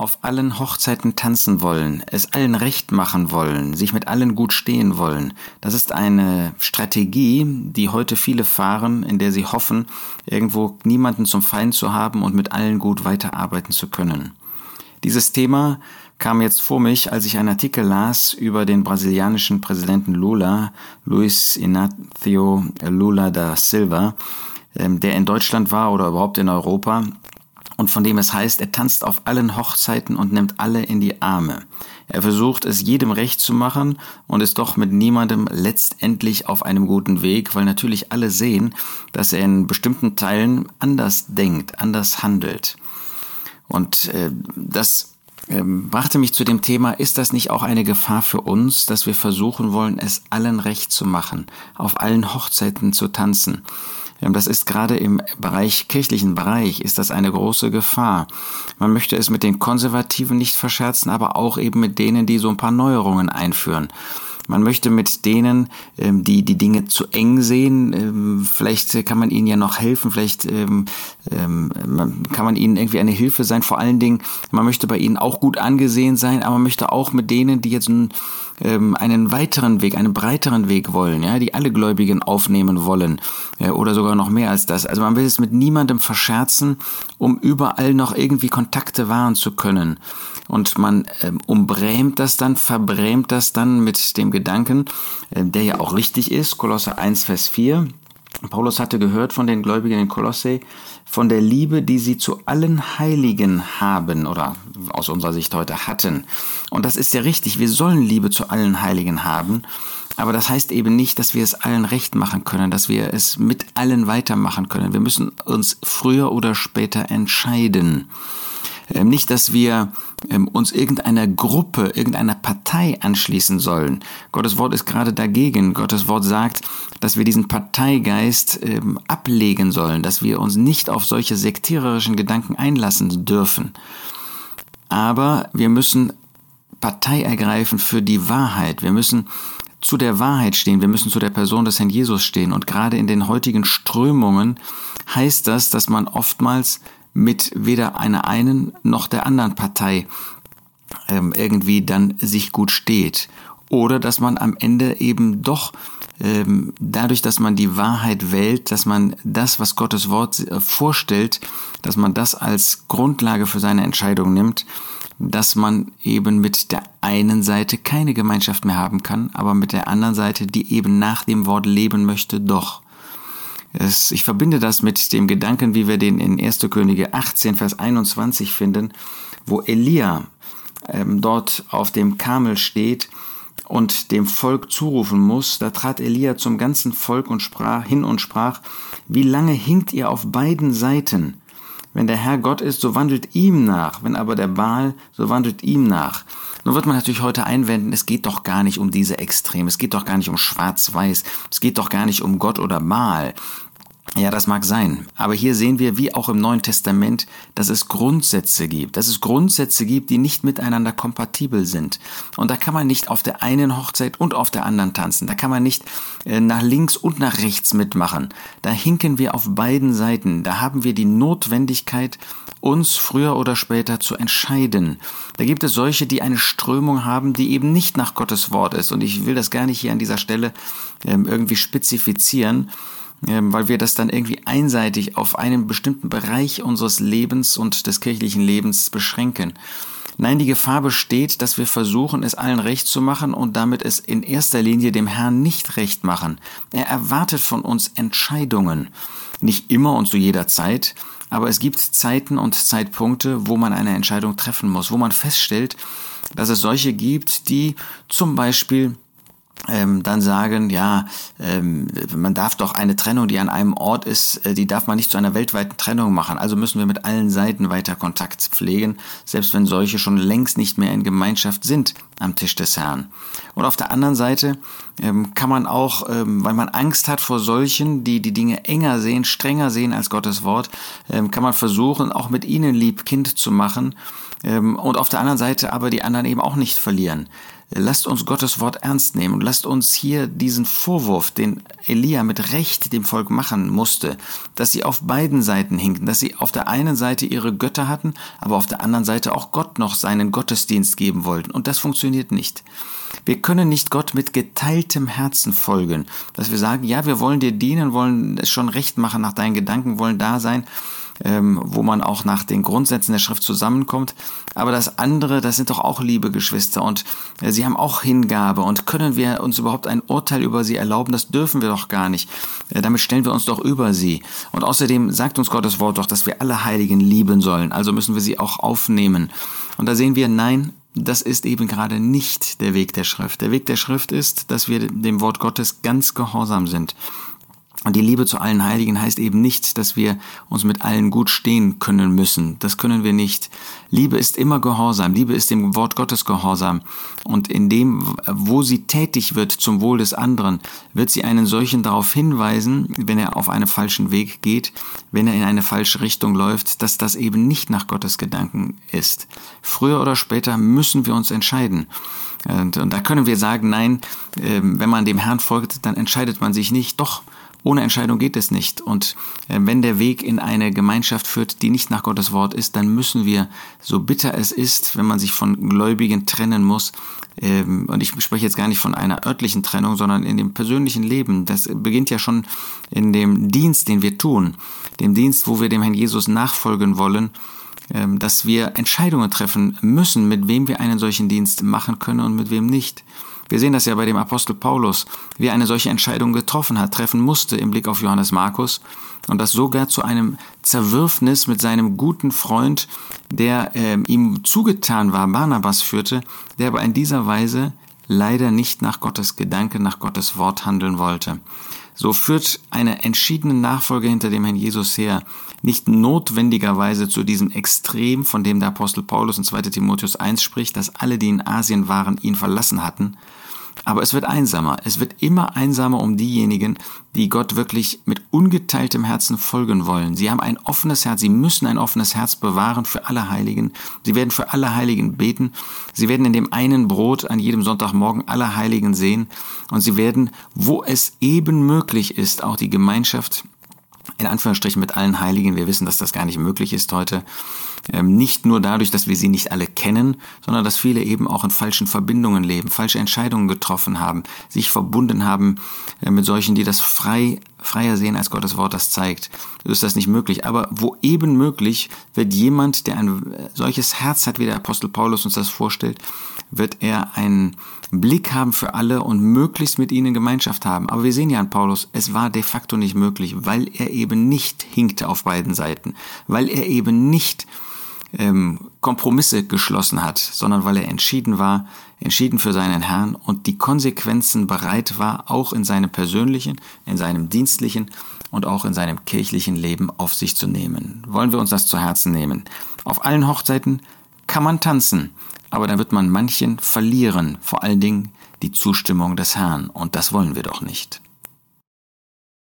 auf allen Hochzeiten tanzen wollen, es allen recht machen wollen, sich mit allen gut stehen wollen. Das ist eine Strategie, die heute viele fahren, in der sie hoffen, irgendwo niemanden zum Feind zu haben und mit allen gut weiterarbeiten zu können. Dieses Thema kam jetzt vor mich, als ich einen Artikel las über den brasilianischen Präsidenten Lula, Luis Inácio Lula da Silva, ähm, der in Deutschland war oder überhaupt in Europa und von dem es heißt, er tanzt auf allen Hochzeiten und nimmt alle in die Arme. Er versucht es jedem recht zu machen und ist doch mit niemandem letztendlich auf einem guten Weg, weil natürlich alle sehen, dass er in bestimmten Teilen anders denkt, anders handelt. Und äh, das äh, brachte mich zu dem Thema, ist das nicht auch eine Gefahr für uns, dass wir versuchen wollen, es allen recht zu machen, auf allen Hochzeiten zu tanzen? Das ist gerade im Bereich, kirchlichen Bereich, ist das eine große Gefahr. Man möchte es mit den Konservativen nicht verscherzen, aber auch eben mit denen, die so ein paar Neuerungen einführen. Man möchte mit denen, ähm, die die Dinge zu eng sehen, ähm, vielleicht kann man ihnen ja noch helfen, vielleicht ähm, kann man ihnen irgendwie eine Hilfe sein. Vor allen Dingen, man möchte bei ihnen auch gut angesehen sein, aber man möchte auch mit denen, die jetzt einen weiteren Weg, einen breiteren Weg wollen, ja, die alle Gläubigen aufnehmen wollen oder sogar noch mehr als das. Also man will es mit niemandem verscherzen, um überall noch irgendwie Kontakte wahren zu können und man ähm, umbrämt das dann, verbrämt das dann mit dem Gedanken, äh, der ja auch richtig ist, Kolosser 1, Vers 4. Paulus hatte gehört von den Gläubigen in Kolosse, von der Liebe, die sie zu allen Heiligen haben oder aus unserer Sicht heute hatten. Und das ist ja richtig, wir sollen Liebe zu allen Heiligen haben, aber das heißt eben nicht, dass wir es allen recht machen können, dass wir es mit allen weitermachen können. Wir müssen uns früher oder später entscheiden. Ähm, nicht, dass wir ähm, uns irgendeiner Gruppe, irgendeiner Partei anschließen sollen. Gottes Wort ist gerade dagegen. Gottes Wort sagt, dass wir diesen Parteigeist ähm, ablegen sollen, dass wir uns nicht auf solche sektiererischen Gedanken einlassen dürfen. Aber wir müssen Partei ergreifen für die Wahrheit. Wir müssen zu der Wahrheit stehen, wir müssen zu der Person des Herrn Jesus stehen. Und gerade in den heutigen Strömungen heißt das, dass man oftmals mit weder einer einen noch der anderen Partei ähm, irgendwie dann sich gut steht. Oder dass man am Ende eben doch ähm, dadurch, dass man die Wahrheit wählt, dass man das, was Gottes Wort äh, vorstellt, dass man das als Grundlage für seine Entscheidung nimmt, dass man eben mit der einen Seite keine Gemeinschaft mehr haben kann, aber mit der anderen Seite, die eben nach dem Wort leben möchte, doch. Es, ich verbinde das mit dem Gedanken, wie wir den in 1. Könige 18, Vers 21 finden, wo Elia ähm, dort auf dem Kamel steht und dem Volk zurufen muss. Da trat Elia zum ganzen Volk und sprach hin und sprach, wie lange hinkt ihr auf beiden Seiten? Wenn der Herr Gott ist, so wandelt ihm nach, wenn aber der Baal, so wandelt ihm nach. Nun wird man natürlich heute einwenden, es geht doch gar nicht um diese Extreme, es geht doch gar nicht um Schwarz-Weiß, es geht doch gar nicht um Gott oder Mal. Ja, das mag sein. Aber hier sehen wir, wie auch im Neuen Testament, dass es Grundsätze gibt. Dass es Grundsätze gibt, die nicht miteinander kompatibel sind. Und da kann man nicht auf der einen Hochzeit und auf der anderen tanzen. Da kann man nicht äh, nach links und nach rechts mitmachen. Da hinken wir auf beiden Seiten. Da haben wir die Notwendigkeit, uns früher oder später zu entscheiden. Da gibt es solche, die eine Strömung haben, die eben nicht nach Gottes Wort ist. Und ich will das gar nicht hier an dieser Stelle ähm, irgendwie spezifizieren, weil wir das dann irgendwie einseitig auf einen bestimmten Bereich unseres Lebens und des kirchlichen Lebens beschränken. Nein, die Gefahr besteht, dass wir versuchen, es allen recht zu machen und damit es in erster Linie dem Herrn nicht recht machen. Er erwartet von uns Entscheidungen. Nicht immer und zu jeder Zeit, aber es gibt Zeiten und Zeitpunkte, wo man eine Entscheidung treffen muss, wo man feststellt, dass es solche gibt, die zum Beispiel ähm, dann sagen, ja, ähm, man darf doch eine Trennung, die an einem Ort ist, äh, die darf man nicht zu einer weltweiten Trennung machen. Also müssen wir mit allen Seiten weiter Kontakt pflegen, selbst wenn solche schon längst nicht mehr in Gemeinschaft sind am Tisch des Herrn. Und auf der anderen Seite ähm, kann man auch, ähm, weil man Angst hat vor solchen, die die Dinge enger sehen, strenger sehen als Gottes Wort, ähm, kann man versuchen, auch mit ihnen lieb Kind zu machen ähm, und auf der anderen Seite aber die anderen eben auch nicht verlieren. Lasst uns Gottes Wort ernst nehmen und lasst uns hier diesen Vorwurf, den Elia mit Recht dem Volk machen musste, dass sie auf beiden Seiten hinkten, dass sie auf der einen Seite ihre Götter hatten, aber auf der anderen Seite auch Gott noch seinen Gottesdienst geben wollten. Und das funktioniert nicht. Wir können nicht Gott mit geteiltem Herzen folgen, dass wir sagen, ja, wir wollen dir dienen, wollen es schon recht machen nach deinen Gedanken, wollen da sein, ähm, wo man auch nach den Grundsätzen der Schrift zusammenkommt. Aber das andere, das sind doch auch liebe Geschwister und äh, sie haben auch Hingabe und können wir uns überhaupt ein Urteil über sie erlauben? Das dürfen wir doch gar nicht. Äh, damit stellen wir uns doch über sie. Und außerdem sagt uns Gottes Wort doch, dass wir alle Heiligen lieben sollen. Also müssen wir sie auch aufnehmen. Und da sehen wir, nein, das ist eben gerade nicht der Weg der Schrift. Der Weg der Schrift ist, dass wir dem Wort Gottes ganz gehorsam sind. Und die Liebe zu allen Heiligen heißt eben nicht, dass wir uns mit allen gut stehen können müssen. Das können wir nicht. Liebe ist immer Gehorsam. Liebe ist dem Wort Gottes Gehorsam. Und in dem, wo sie tätig wird zum Wohl des anderen, wird sie einen solchen darauf hinweisen, wenn er auf einen falschen Weg geht, wenn er in eine falsche Richtung läuft, dass das eben nicht nach Gottes Gedanken ist. Früher oder später müssen wir uns entscheiden. Und, da können wir sagen, nein, äh, wenn man dem Herrn folgt, dann entscheidet man sich nicht. Doch, ohne Entscheidung geht es nicht. Und äh, wenn der Weg in eine Gemeinschaft führt, die nicht nach Gottes Wort ist, dann müssen wir, so bitter es ist, wenn man sich von Gläubigen trennen muss, ähm, und ich spreche jetzt gar nicht von einer örtlichen Trennung, sondern in dem persönlichen Leben. Das beginnt ja schon in dem Dienst, den wir tun, dem Dienst, wo wir dem Herrn Jesus nachfolgen wollen, ähm, dass wir Entscheidungen treffen müssen, mit wem wir einen solchen Dienst machen können und mit wem nicht. Wir sehen das ja bei dem Apostel Paulus, wie er eine solche Entscheidung getroffen hat, treffen musste im Blick auf Johannes Markus und das sogar zu einem Zerwürfnis mit seinem guten Freund, der äh, ihm zugetan war, Barnabas führte, der aber in dieser Weise leider nicht nach Gottes Gedanke, nach Gottes Wort handeln wollte. So führt eine entschiedene Nachfolge hinter dem Herrn Jesus her nicht notwendigerweise zu diesem Extrem, von dem der Apostel Paulus in 2 Timotheus 1 spricht, dass alle, die in Asien waren, ihn verlassen hatten, aber es wird einsamer. Es wird immer einsamer um diejenigen, die Gott wirklich mit ungeteiltem Herzen folgen wollen. Sie haben ein offenes Herz. Sie müssen ein offenes Herz bewahren für alle Heiligen. Sie werden für alle Heiligen beten. Sie werden in dem einen Brot an jedem Sonntagmorgen alle Heiligen sehen. Und sie werden, wo es eben möglich ist, auch die Gemeinschaft in Anführungsstrichen mit allen Heiligen. Wir wissen, dass das gar nicht möglich ist heute. Ähm, nicht nur dadurch, dass wir sie nicht alle kennen, sondern dass viele eben auch in falschen Verbindungen leben, falsche Entscheidungen getroffen haben, sich verbunden haben äh, mit solchen, die das frei, freier sehen, als Gottes Wort das zeigt. Ist das nicht möglich. Aber wo eben möglich, wird jemand, der ein solches Herz hat, wie der Apostel Paulus uns das vorstellt, wird er einen Blick haben für alle und möglichst mit ihnen Gemeinschaft haben. Aber wir sehen ja an Paulus, es war de facto nicht möglich, weil er eben nicht hinkte auf beiden Seiten, weil er eben nicht ähm, Kompromisse geschlossen hat, sondern weil er entschieden war, entschieden für seinen Herrn und die Konsequenzen bereit war, auch in seinem persönlichen, in seinem dienstlichen und auch in seinem kirchlichen Leben auf sich zu nehmen. Wollen wir uns das zu Herzen nehmen? Auf allen Hochzeiten kann man tanzen, aber dann wird man manchen verlieren, vor allen Dingen die Zustimmung des Herrn, und das wollen wir doch nicht.